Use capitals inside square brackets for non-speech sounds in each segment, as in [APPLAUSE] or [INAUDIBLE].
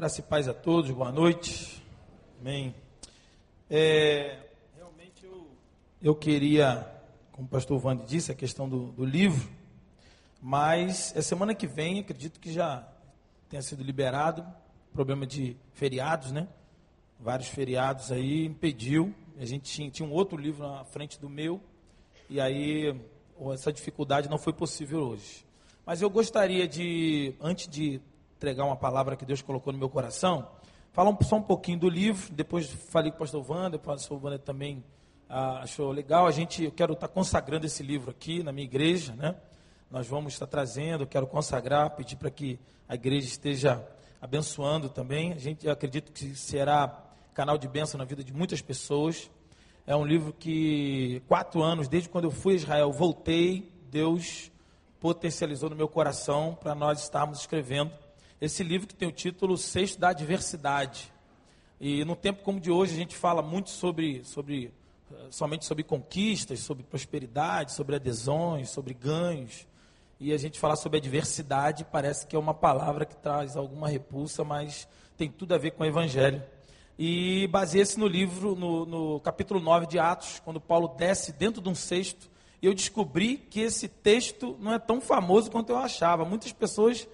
Graça e paz a todos, boa noite. Amém. É, realmente eu, eu queria, como o pastor Wande disse, a questão do, do livro, mas é semana que vem, acredito que já tenha sido liberado, problema de feriados, né? Vários feriados aí, impediu. A gente tinha, tinha um outro livro na frente do meu, e aí essa dificuldade não foi possível hoje. Mas eu gostaria de, antes de entregar uma palavra que Deus colocou no meu coração, falar só um pouquinho do livro, depois falei com o pastor Wander, o pastor Wander também ah, achou legal. A gente, eu quero estar consagrando esse livro aqui na minha igreja, né? Nós vamos estar trazendo, quero consagrar, pedir para que a igreja esteja abençoando também. A gente acredita que será canal de bênção na vida de muitas pessoas. É um livro que, quatro anos, desde quando eu fui a Israel, voltei, Deus potencializou no meu coração para nós estarmos escrevendo esse livro que tem o título Sexto da Adversidade. E num tempo como de hoje, a gente fala muito sobre, sobre somente sobre conquistas, sobre prosperidade, sobre adesões, sobre ganhos. E a gente falar sobre adversidade parece que é uma palavra que traz alguma repulsa, mas tem tudo a ver com o Evangelho. E baseia-se no livro, no, no capítulo 9 de Atos, quando Paulo desce dentro de um cesto. Eu descobri que esse texto não é tão famoso quanto eu achava. Muitas pessoas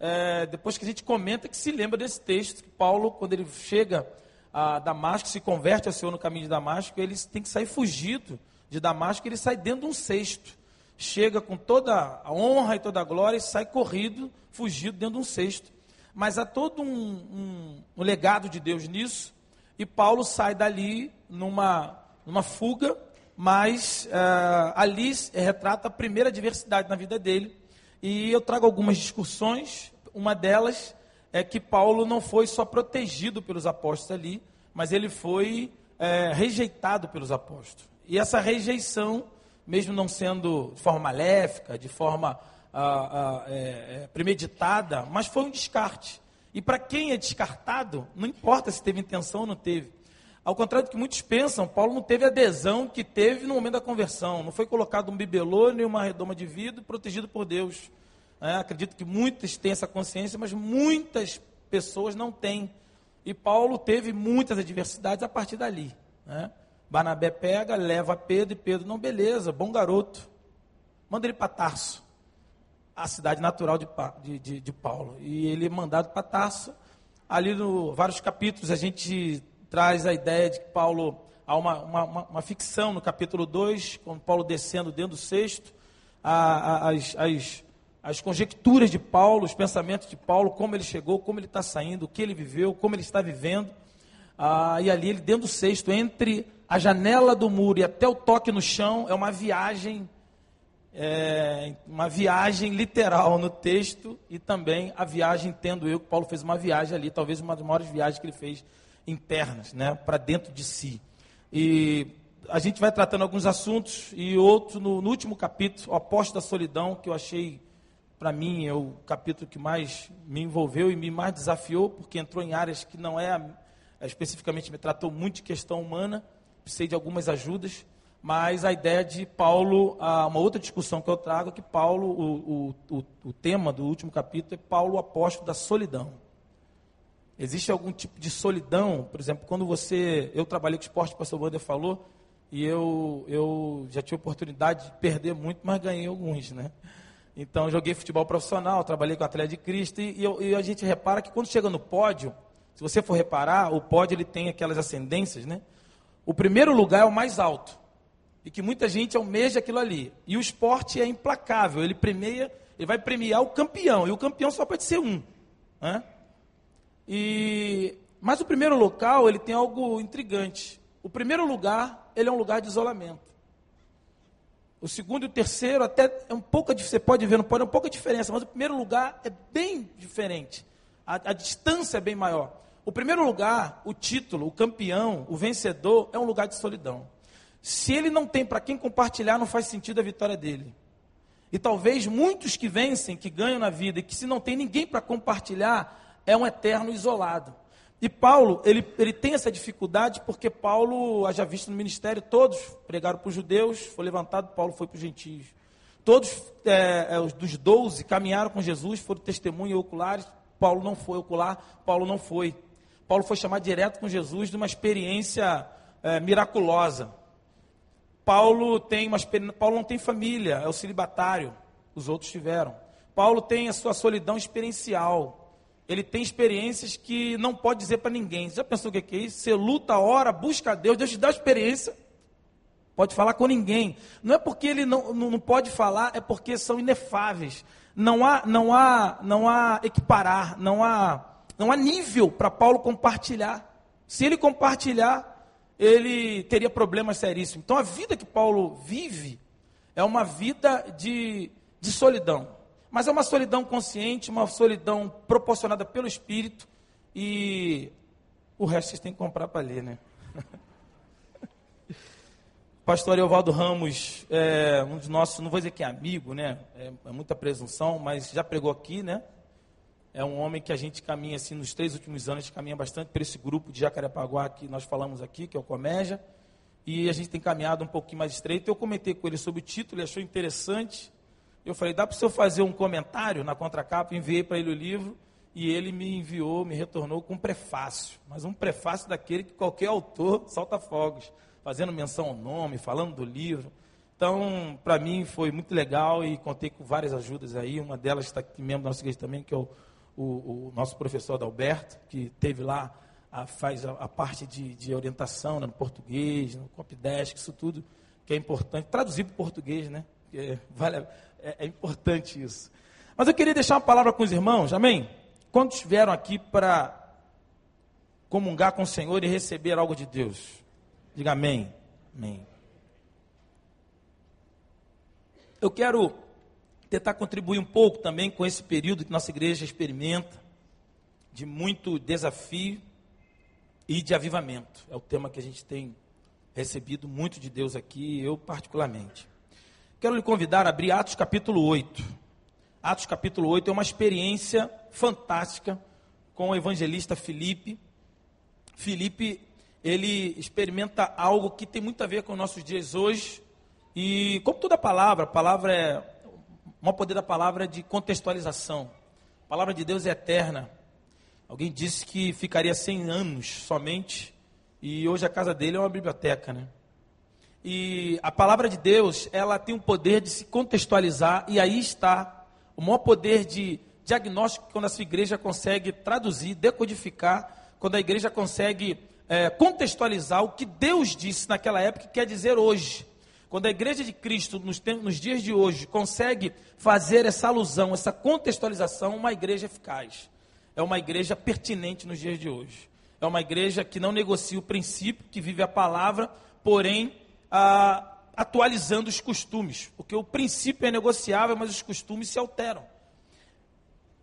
é, depois que a gente comenta que se lembra desse texto, que Paulo, quando ele chega a Damasco, se converte ao Senhor no caminho de Damasco, ele tem que sair fugido de Damasco, ele sai dentro de um cesto. Chega com toda a honra e toda a glória e sai corrido, fugido dentro de um cesto. Mas há todo um, um, um legado de Deus nisso, e Paulo sai dali numa, numa fuga, mas uh, ali retrata a primeira adversidade na vida dele, e eu trago algumas discussões. Uma delas é que Paulo não foi só protegido pelos apóstolos ali, mas ele foi é, rejeitado pelos apóstolos. E essa rejeição, mesmo não sendo de forma maléfica, de forma ah, ah, é, é, premeditada, mas foi um descarte. E para quem é descartado, não importa se teve intenção ou não teve. Ao contrário do que muitos pensam, Paulo não teve adesão que teve no momento da conversão. Não foi colocado um bibelô nem uma redoma de vidro protegido por Deus. É, acredito que muitos têm essa consciência, mas muitas pessoas não têm. E Paulo teve muitas adversidades a partir dali. Né? Barnabé pega, leva Pedro, e Pedro, não, beleza, bom garoto. Manda ele para Tarso, a cidade natural de, de, de, Paulo. E ele é mandado para Tarso. Ali no vários capítulos a gente traz a ideia de que Paulo, há uma, uma, uma ficção no capítulo 2, com Paulo descendo dentro do sexto, as, as, as conjecturas de Paulo, os pensamentos de Paulo, como ele chegou, como ele está saindo, o que ele viveu, como ele está vivendo. Ah, e ali, ele dentro do sexto, entre a janela do muro e até o toque no chão, é uma viagem, é, uma viagem literal no texto e também a viagem, entendo eu, que Paulo fez uma viagem ali, talvez uma das maiores viagens que ele fez internas, né, para dentro de si. E a gente vai tratando alguns assuntos e outro no, no último capítulo, o apóstolo da solidão, que eu achei para mim é o capítulo que mais me envolveu e me mais desafiou, porque entrou em áreas que não é, é especificamente me tratou muito de questão humana, precisei de algumas ajudas, mas a ideia de Paulo, uma outra discussão que eu trago é que Paulo, o, o, o, tema do último capítulo é Paulo, o apóstolo da solidão. Existe algum tipo de solidão, por exemplo, quando você. Eu trabalhei com esporte, o pastor Wander falou, e eu, eu já tive oportunidade de perder muito, mas ganhei alguns, né? Então, joguei futebol profissional, trabalhei com atleta de Cristo, e, eu, e, a gente repara que quando chega no pódio, se você for reparar, o pódio ele tem aquelas ascendências, né? O primeiro lugar é o mais alto, e que muita gente almeja aquilo ali. E o esporte é implacável, ele premia, ele vai premiar o campeão, e o campeão só pode ser um, né? E, mas o primeiro local, ele tem algo intrigante. O primeiro lugar, ele é um lugar de isolamento. O segundo e o terceiro até é um pouco, você pode ver, não pode, é um pouca diferença, mas o primeiro lugar é bem diferente. A, a distância é bem maior. O primeiro lugar, o título, o campeão, o vencedor, é um lugar de solidão. Se ele não tem para quem compartilhar, não faz sentido a vitória dele. E talvez muitos que vencem, que ganham na vida, e que se não tem ninguém para compartilhar, é um eterno isolado. E Paulo, ele, ele tem essa dificuldade porque Paulo, haja visto no ministério, todos pregaram para os judeus, foi levantado, Paulo foi para os gentios. Todos é, é, os dos doze caminharam com Jesus, foram testemunhas oculares, Paulo não foi, ocular, Paulo não foi. Paulo foi chamado direto com Jesus de uma experiência é, miraculosa. Paulo tem uma Paulo não tem família, é o celibatário, os outros tiveram. Paulo tem a sua solidão experiencial. Ele tem experiências que não pode dizer para ninguém. Já pensou o que é isso? Você luta, ora, busca a Deus, Deus te dá experiência. Pode falar com ninguém. Não é porque ele não, não, não pode falar, é porque são inefáveis. Não há, não há, não há equiparar, não há, não há nível para Paulo compartilhar. Se ele compartilhar, ele teria problemas seríssimos. Então a vida que Paulo vive é uma vida de, de solidão. Mas é uma solidão consciente, uma solidão proporcionada pelo Espírito. E o resto vocês têm que comprar para ler, né? [LAUGHS] Pastor Evaldo Ramos, é, um dos nossos, não vou dizer que é amigo, né? É, é muita presunção, mas já pregou aqui, né? É um homem que a gente caminha assim nos três últimos anos, a gente caminha bastante por esse grupo de Jacarepaguá que nós falamos aqui, que é o Comédia. E a gente tem caminhado um pouquinho mais estreito. Eu comentei com ele sobre o título, ele achou interessante. Eu falei, dá para o senhor fazer um comentário na contracapa? Enviei para ele o livro e ele me enviou, me retornou com um prefácio. Mas um prefácio daquele que qualquer autor [LAUGHS] solta fogos, fazendo menção ao nome, falando do livro. Então, para mim foi muito legal e contei com várias ajudas aí. Uma delas está aqui, membro da nossa igreja também, que é o o, o nosso professor Adalberto, que teve lá, a, faz a, a parte de, de, orientação né, no português, no Copdesk, isso tudo que é importante. Traduzir para o português, né? É, vale, é, é importante isso. Mas eu queria deixar uma palavra com os irmãos, amém? Quando estiveram aqui para comungar com o Senhor e receber algo de Deus? Diga amém. Amém. Eu quero tentar contribuir um pouco também com esse período que nossa igreja experimenta, de muito desafio e de avivamento. É o tema que a gente tem recebido muito de Deus aqui, eu particularmente. Quero lhe convidar a abrir Atos capítulo 8. Atos capítulo 8 é uma experiência fantástica com o evangelista Filipe. Filipe, ele experimenta algo que tem muito a ver com nossos dias hoje. E como toda palavra, a palavra é o maior poder da palavra é de contextualização. A palavra de Deus é eterna. Alguém disse que ficaria 100 anos somente, e hoje a casa dele é uma biblioteca, né? E a palavra de Deus, ela tem o poder de se contextualizar, e aí está o maior poder de diagnóstico quando a sua igreja consegue traduzir, decodificar, quando a igreja consegue é, contextualizar o que Deus disse naquela época e quer dizer hoje. Quando a igreja de Cristo, nos, nos dias de hoje, consegue fazer essa alusão, essa contextualização, uma igreja eficaz. É uma igreja pertinente nos dias de hoje. É uma igreja que não negocia o princípio, que vive a palavra, porém ah, atualizando os costumes. Porque o princípio é negociável, mas os costumes se alteram.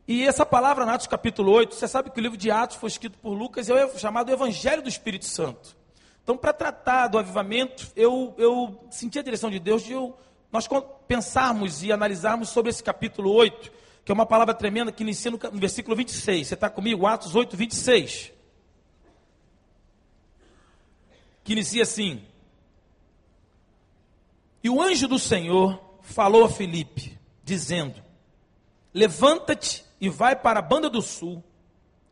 E essa palavra, Atos capítulo 8, você sabe que o livro de Atos foi escrito por Lucas, é chamado Evangelho do Espírito Santo. Então, para tratar do avivamento, eu, eu senti a direção de Deus de eu, nós pensarmos e analisarmos sobre esse capítulo 8, que é uma palavra tremenda que inicia no, no versículo 26. Você está comigo? Atos 8, 26. Que inicia assim: E o anjo do Senhor falou a Filipe, dizendo: Levanta-te e vai para a banda do sul,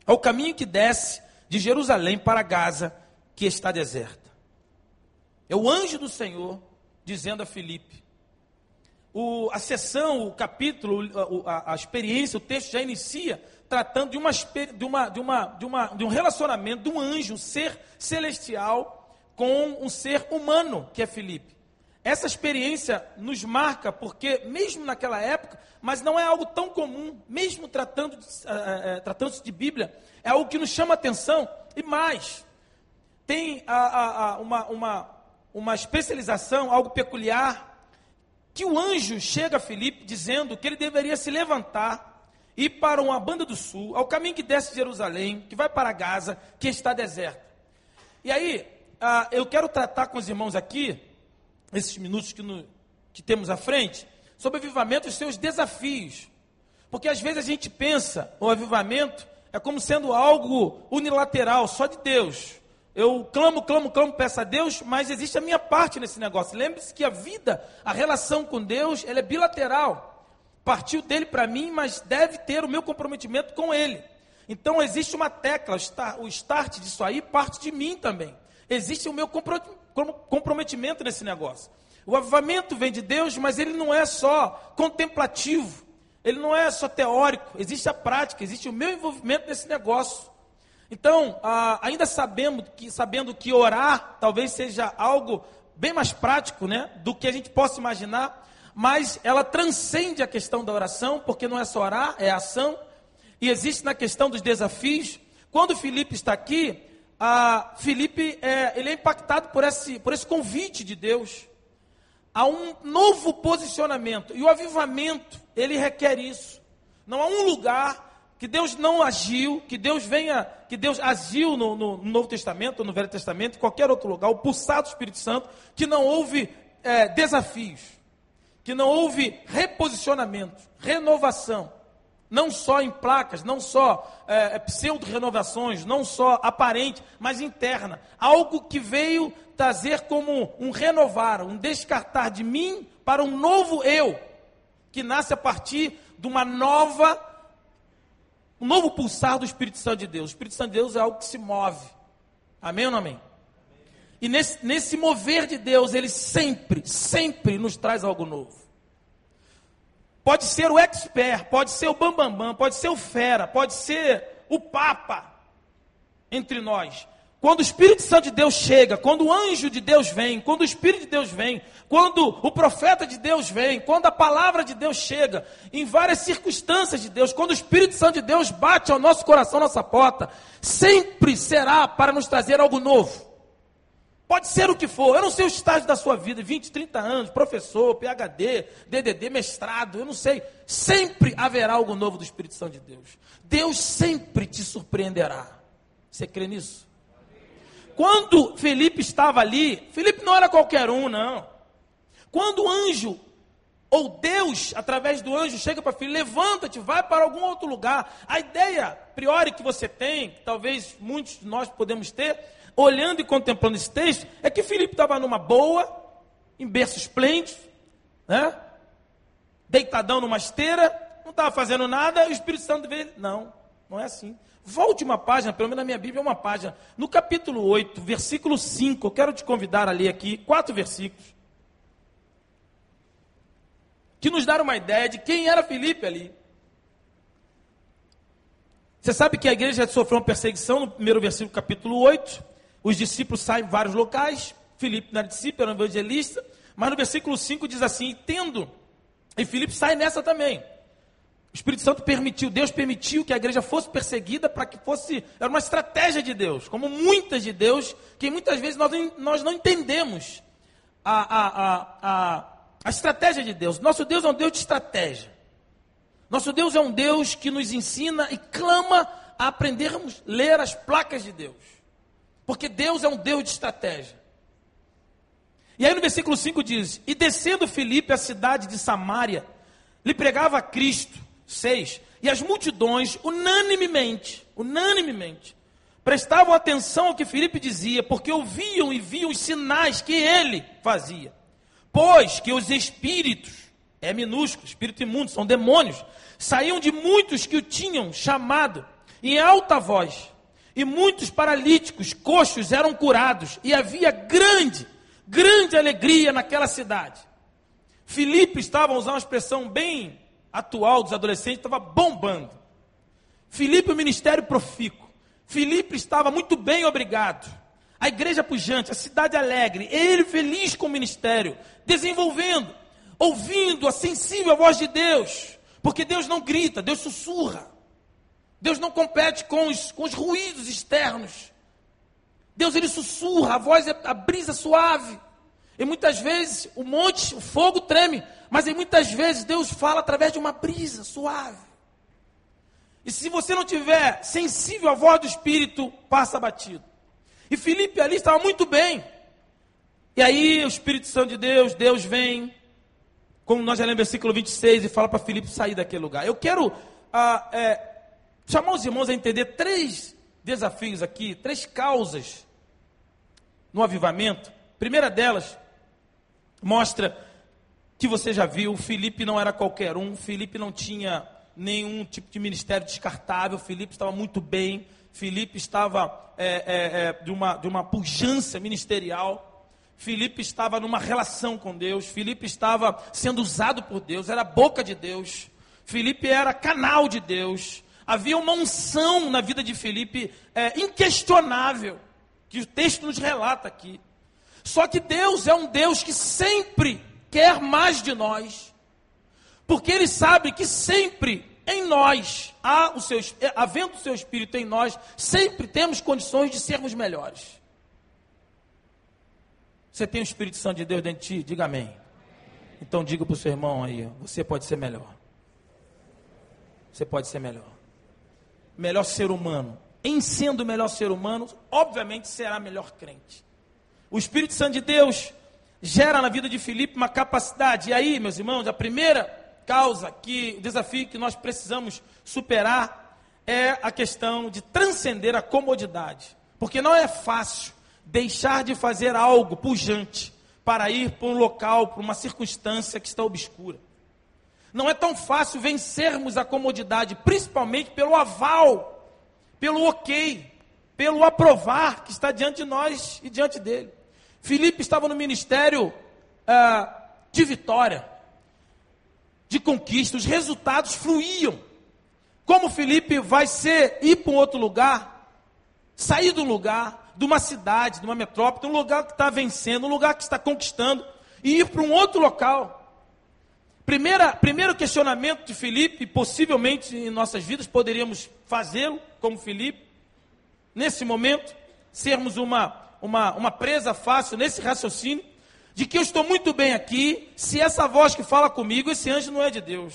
ao caminho que desce de Jerusalém para Gaza que está deserta. É o anjo do Senhor dizendo a Filipe. O, a sessão, o capítulo, a, a, experiência, o texto já inicia tratando de, uma, de, uma, de, uma, de, uma, de um relacionamento de um anjo, um ser celestial, com um ser humano, que é Filipe. Essa experiência nos marca porque, mesmo naquela época, mas não é algo tão comum, mesmo tratando, uh, uh, tratando-se de Bíblia, é algo que nos chama atenção, e mais, tem uma, uma, uma especialização, algo peculiar, que o anjo chega a Filipe dizendo que ele deveria se levantar ir para uma banda do sul, ao caminho que desce de Jerusalém, que vai para Gaza, que está deserta. E aí, ah, eu quero tratar com os irmãos aqui, esses minutos que, no, que temos à frente, sobre avivamento e seus desafios. Porque às vezes a gente pensa o avivamento é como sendo algo unilateral, só de Deus. Eu clamo, clamo, clamo, peço a Deus, mas existe a minha parte nesse negócio. Lembre-se que a vida, a relação com Deus, ela é bilateral. Partiu dele para mim, mas deve ter o meu comprometimento com ele. Então existe uma tecla, o start disso aí parte de mim também. Existe o meu comprometimento nesse negócio. O avivamento vem de Deus, mas ele não é só contemplativo, ele não é só teórico, existe a prática, existe o meu envolvimento nesse negócio. Então, ainda sabendo que, sabendo que orar talvez seja algo bem mais prático né, do que a gente possa imaginar, mas ela transcende a questão da oração, porque não é só orar, é ação, e existe na questão dos desafios. Quando Felipe está aqui, a Felipe é, ele é impactado por esse, por esse convite de Deus a um novo posicionamento. E o avivamento, ele requer isso. Não há um lugar que Deus não agiu, que Deus venha, que Deus agiu no, no, no Novo Testamento, no Velho Testamento, qualquer outro lugar, o pulsar do Espírito Santo, que não houve é, desafios, que não houve reposicionamento, renovação. Não só em placas, não só é, é pseudo-renovações, não só aparente, mas interna. Algo que veio trazer como um renovar, um descartar de mim para um novo eu, que nasce a partir de uma nova, um novo pulsar do Espírito Santo de Deus. O Espírito Santo de Deus é algo que se move. Amém ou não amém? E nesse, nesse mover de Deus, ele sempre, sempre nos traz algo novo. Pode ser o expert, pode ser o bambambam, bam, bam, pode ser o fera, pode ser o papa entre nós. Quando o Espírito Santo de Deus chega, quando o anjo de Deus vem, quando o Espírito de Deus vem, quando o profeta de Deus vem, quando a palavra de Deus chega, em várias circunstâncias de Deus, quando o Espírito Santo de Deus bate ao nosso coração, nossa porta, sempre será para nos trazer algo novo. Pode ser o que for, eu não sei o estágio da sua vida, 20, 30 anos, professor, PhD, DDD, mestrado, eu não sei. Sempre haverá algo novo do Espírito Santo de Deus. Deus sempre te surpreenderá. Você crê nisso? Quando Felipe estava ali, Felipe não era qualquer um, não. Quando o anjo, ou Deus, através do anjo, chega para Felipe, levanta-te, vai para algum outro lugar. A ideia, priori, que você tem, que talvez muitos de nós podemos ter, olhando e contemplando esse texto, é que Felipe estava numa boa, em berço esplêndido, né? deitadão numa esteira, não estava fazendo nada, e o Espírito Santo veio. Não, não é assim. Volte uma página, pelo menos na minha Bíblia é uma página. No capítulo 8, versículo 5, eu quero te convidar a ler aqui quatro versículos. Que nos dar uma ideia de quem era Felipe ali. Você sabe que a igreja sofreu uma perseguição no primeiro versículo, capítulo 8. Os discípulos saem em vários locais. Filipe não era discípulo, era um evangelista. Mas no versículo 5 diz assim: tendo. E Filipe sai nessa também. O Espírito Santo permitiu, Deus permitiu que a igreja fosse perseguida para que fosse. Era uma estratégia de Deus, como muitas de Deus, que muitas vezes nós, nós não entendemos a, a, a, a, a estratégia de Deus. Nosso Deus é um Deus de estratégia. Nosso Deus é um Deus que nos ensina e clama a aprendermos a ler as placas de Deus. Porque Deus é um Deus de estratégia. E aí no versículo 5 diz: E descendo Filipe à cidade de Samaria, lhe pregava Cristo. 6. E as multidões, unanimemente, unanimemente, prestavam atenção ao que Filipe dizia, porque ouviam e viam os sinais que ele fazia. Pois que os espíritos, é minúsculo, espírito imundo, são demônios, saíam de muitos que o tinham chamado em alta voz. E muitos paralíticos, coxos eram curados, e havia grande, grande alegria naquela cidade. Filipe estava usando uma expressão bem atual dos adolescentes estava bombando. Filipe, o ministério profícuo. Filipe estava muito bem, obrigado. A igreja pujante, a cidade alegre, ele feliz com o ministério, desenvolvendo, ouvindo a sensível voz de Deus, porque Deus não grita, Deus sussurra. Deus não compete com os, com os ruídos externos. Deus ele sussurra, a voz é a brisa suave. E muitas vezes o monte, o fogo treme, mas em muitas vezes Deus fala através de uma brisa suave. E se você não tiver sensível à voz do Espírito, passa batido. E Felipe ali estava muito bem. E aí o Espírito Santo de Deus, Deus vem, como nós já lemos no versículo 26, e fala para Felipe sair daquele lugar. Eu quero ah, é, chamar os irmãos a entender três desafios aqui, três causas no avivamento. primeira delas mostra que você já viu, Felipe não era qualquer um, Felipe não tinha nenhum tipo de ministério descartável. Filipe estava muito bem. Filipe estava é, é, é, de, uma, de uma pujança ministerial. Filipe estava numa relação com Deus. Filipe estava sendo usado por Deus. Era a boca de Deus. Filipe era canal de Deus. Havia uma unção na vida de Filipe é, inquestionável, que o texto nos relata aqui. Só que Deus é um Deus que sempre quer mais de nós, porque Ele sabe que sempre em nós, há o seu, havendo o seu Espírito em nós, sempre temos condições de sermos melhores. Você tem o Espírito Santo de Deus dentro de ti? Diga amém. Então diga para o seu irmão aí, você pode ser melhor. Você pode ser melhor melhor ser humano. Em sendo o melhor ser humano, obviamente será melhor crente. O Espírito Santo de Deus gera na vida de Filipe uma capacidade. E aí, meus irmãos, a primeira causa que o desafio que nós precisamos superar é a questão de transcender a comodidade. Porque não é fácil deixar de fazer algo pujante para ir para um local, para uma circunstância que está obscura. Não é tão fácil vencermos a comodidade, principalmente pelo aval, pelo ok, pelo aprovar que está diante de nós e diante dele. Filipe estava no ministério ah, de vitória, de conquista, os resultados fluíam. Como Felipe vai ser ir para um outro lugar, sair do lugar, de uma cidade, de uma metrópole, um lugar que está vencendo, um lugar que está conquistando, e ir para um outro local. Primeira, primeiro questionamento de Felipe, possivelmente em nossas vidas poderíamos fazê-lo como Felipe, nesse momento, sermos uma, uma, uma presa fácil nesse raciocínio, de que eu estou muito bem aqui, se essa voz que fala comigo, esse anjo não é de Deus.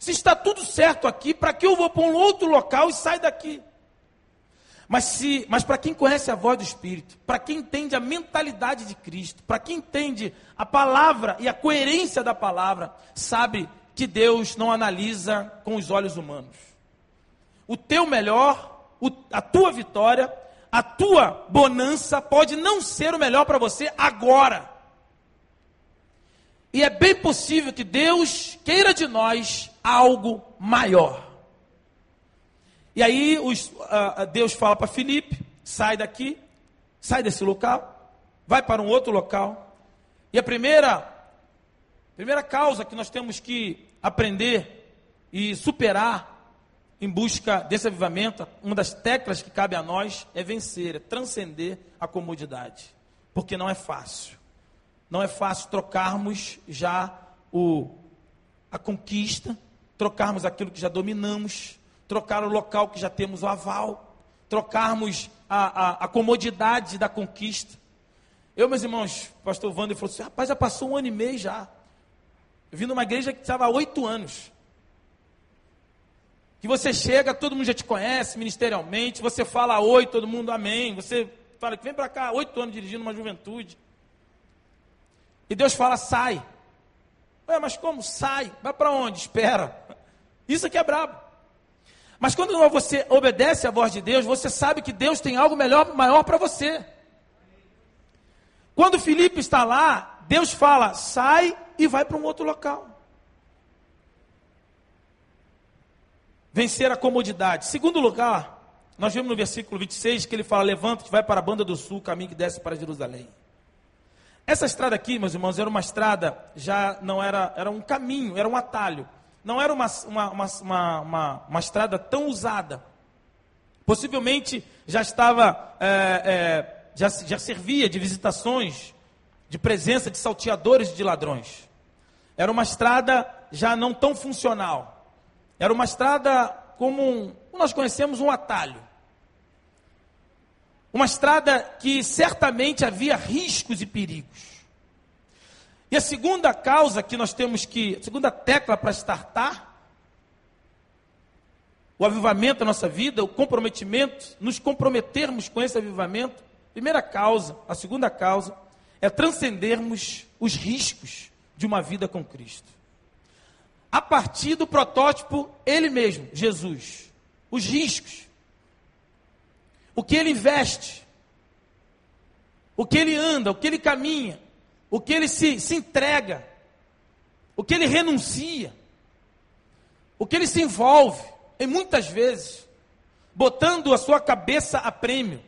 Se está tudo certo aqui, para que eu vou para um outro local e saio daqui? Mas, se, mas para quem conhece a voz do Espírito, para quem entende a mentalidade de Cristo, para quem entende a palavra e a coerência da palavra, sabe que Deus não analisa com os olhos humanos. O teu melhor, o, a tua vitória, a tua bonança pode não ser o melhor para você agora. E é bem possível que Deus queira de nós algo maior. E aí os, uh, Deus fala para Filipe: sai daqui, sai desse local, vai para um outro local. E a primeira, primeira causa que nós temos que aprender e superar em busca desse avivamento, uma das teclas que cabe a nós é vencer, é transcender a comodidade. Porque não é fácil. Não é fácil trocarmos já o, a conquista, trocarmos aquilo que já dominamos trocar o local que já temos o aval, trocarmos a, a, a comodidade da conquista. Eu, meus irmãos, o pastor Wander falou assim: rapaz, já passou um ano e meio já. Eu vim numa igreja que estava há oito anos. Que você chega, todo mundo já te conhece ministerialmente, você fala oi, todo mundo amém. Você fala que vem para cá, oito anos dirigindo uma juventude. E Deus fala, sai. Ué, mas como? Sai. Vai para onde? Espera. Isso aqui é brabo. Mas quando você obedece à voz de Deus, você sabe que Deus tem algo melhor, maior para você. Quando Felipe está lá, Deus fala: sai e vai para um outro local. Vencer a comodidade. Segundo lugar, nós vemos no versículo 26 que ele fala: levanta-te, vai para a banda do sul, caminho que desce para Jerusalém. Essa estrada aqui, meus irmãos, era uma estrada, já não era, era um caminho, era um atalho não era uma, uma, uma, uma, uma estrada tão usada. Possivelmente já estava, é, é, já, já servia de visitações, de presença de salteadores e de ladrões. Era uma estrada já não tão funcional. Era uma estrada como, um, nós conhecemos um atalho. Uma estrada que certamente havia riscos e perigos. E a segunda causa que nós temos que, a segunda tecla para startar, o avivamento da nossa vida, o comprometimento, nos comprometermos com esse avivamento, primeira causa, a segunda causa, é transcendermos os riscos de uma vida com Cristo. A partir do protótipo, ele mesmo, Jesus. Os riscos. O que ele investe. O que ele anda, o que ele caminha o que ele se, se entrega, o que ele renuncia. o que ele se envolve, em muitas vezes, botando a sua cabeça a prêmio,